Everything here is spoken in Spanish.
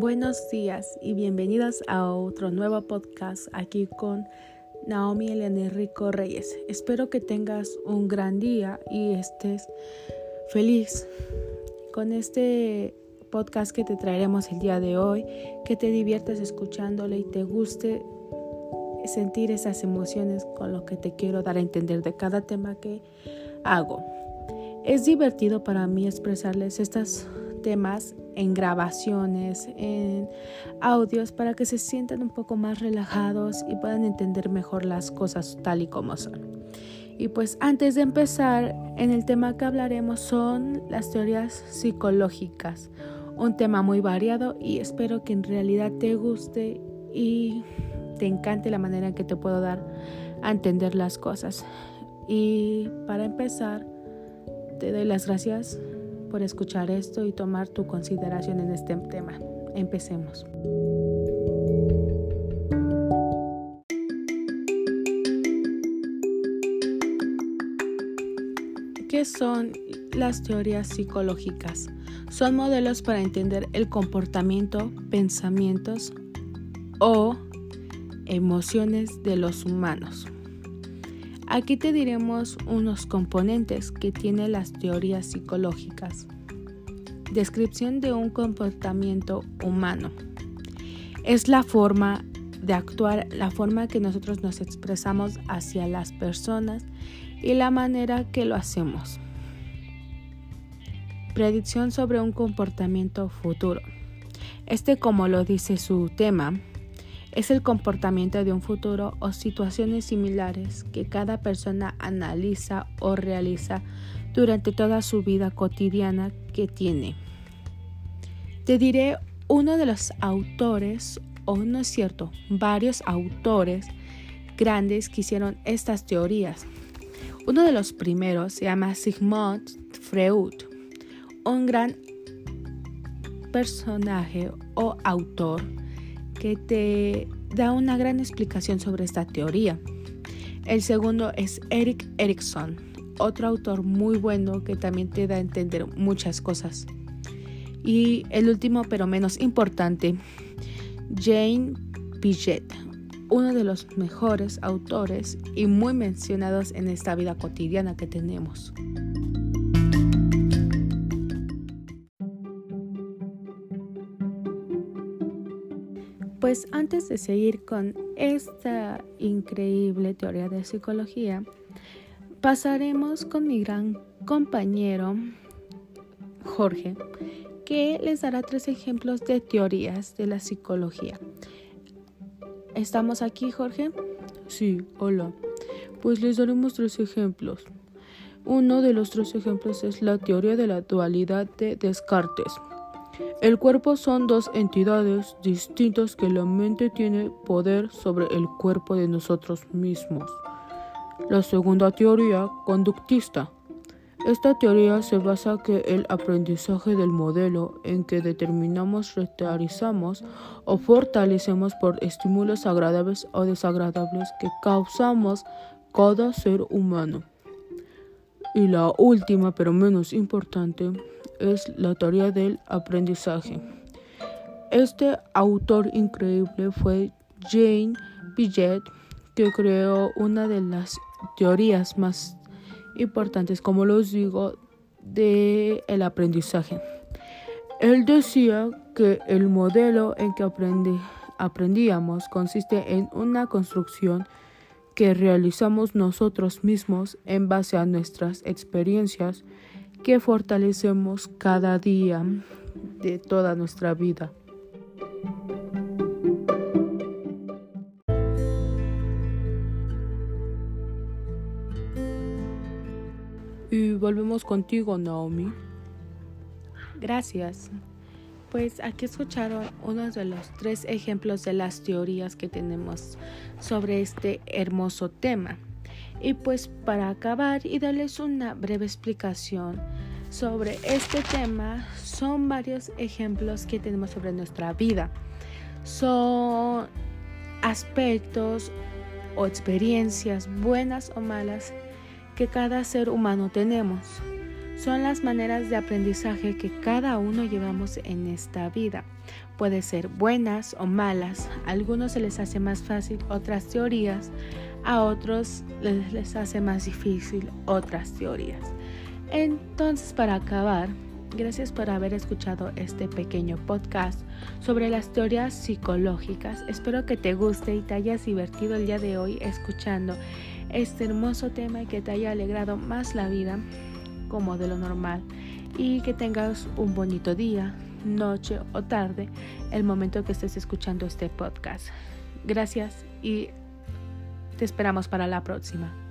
Buenos días y bienvenidos a otro nuevo podcast aquí con Naomi Elena Rico Reyes. Espero que tengas un gran día y estés feliz con este podcast que te traeremos el día de hoy, que te diviertas escuchándole y te guste sentir esas emociones con lo que te quiero dar a entender de cada tema que hago. Es divertido para mí expresarles estas temas en grabaciones, en audios, para que se sientan un poco más relajados y puedan entender mejor las cosas tal y como son. Y pues antes de empezar, en el tema que hablaremos son las teorías psicológicas, un tema muy variado y espero que en realidad te guste y te encante la manera en que te puedo dar a entender las cosas. Y para empezar, te doy las gracias por escuchar esto y tomar tu consideración en este tema. Empecemos. ¿Qué son las teorías psicológicas? Son modelos para entender el comportamiento, pensamientos o emociones de los humanos. Aquí te diremos unos componentes que tienen las teorías psicológicas. Descripción de un comportamiento humano. Es la forma de actuar, la forma que nosotros nos expresamos hacia las personas y la manera que lo hacemos. Predicción sobre un comportamiento futuro. Este, como lo dice su tema, es el comportamiento de un futuro o situaciones similares que cada persona analiza o realiza durante toda su vida cotidiana que tiene. Te diré uno de los autores, o no es cierto, varios autores grandes que hicieron estas teorías. Uno de los primeros se llama Sigmund Freud, un gran personaje o autor que te da una gran explicación sobre esta teoría. El segundo es Eric Erikson, otro autor muy bueno que también te da a entender muchas cosas. Y el último, pero menos importante, Jane Piaget, uno de los mejores autores y muy mencionados en esta vida cotidiana que tenemos. Pues antes de seguir con esta increíble teoría de psicología, pasaremos con mi gran compañero Jorge, que les dará tres ejemplos de teorías de la psicología. ¿Estamos aquí, Jorge? Sí, hola. Pues les daremos tres ejemplos. Uno de los tres ejemplos es la teoría de la dualidad de Descartes. El cuerpo son dos entidades distintas que la mente tiene poder sobre el cuerpo de nosotros mismos. La segunda teoría, conductista. Esta teoría se basa que el aprendizaje del modelo en que determinamos, retarizamos o fortalecemos por estímulos agradables o desagradables que causamos cada ser humano. Y la última, pero menos importante, es la teoría del aprendizaje. Este autor increíble fue Jane Piaget, que creó una de las teorías más importantes, como los digo, de el aprendizaje. Él decía que el modelo en que aprendíamos consiste en una construcción que realizamos nosotros mismos en base a nuestras experiencias que fortalecemos cada día de toda nuestra vida. Y volvemos contigo, Naomi. Gracias. Pues aquí escucharon uno de los tres ejemplos de las teorías que tenemos sobre este hermoso tema. Y pues para acabar y darles una breve explicación sobre este tema, son varios ejemplos que tenemos sobre nuestra vida. Son aspectos o experiencias buenas o malas que cada ser humano tenemos. Son las maneras de aprendizaje que cada uno llevamos en esta vida. Puede ser buenas o malas, a algunos se les hace más fácil otras teorías, a otros les, les hace más difícil otras teorías. Entonces, para acabar, Gracias por haber escuchado este pequeño podcast sobre las teorías psicológicas. Espero que te guste y te hayas divertido el día de hoy escuchando este hermoso tema y que te haya alegrado más la vida como de lo normal y que tengas un bonito día, noche o tarde el momento que estés escuchando este podcast. Gracias y te esperamos para la próxima.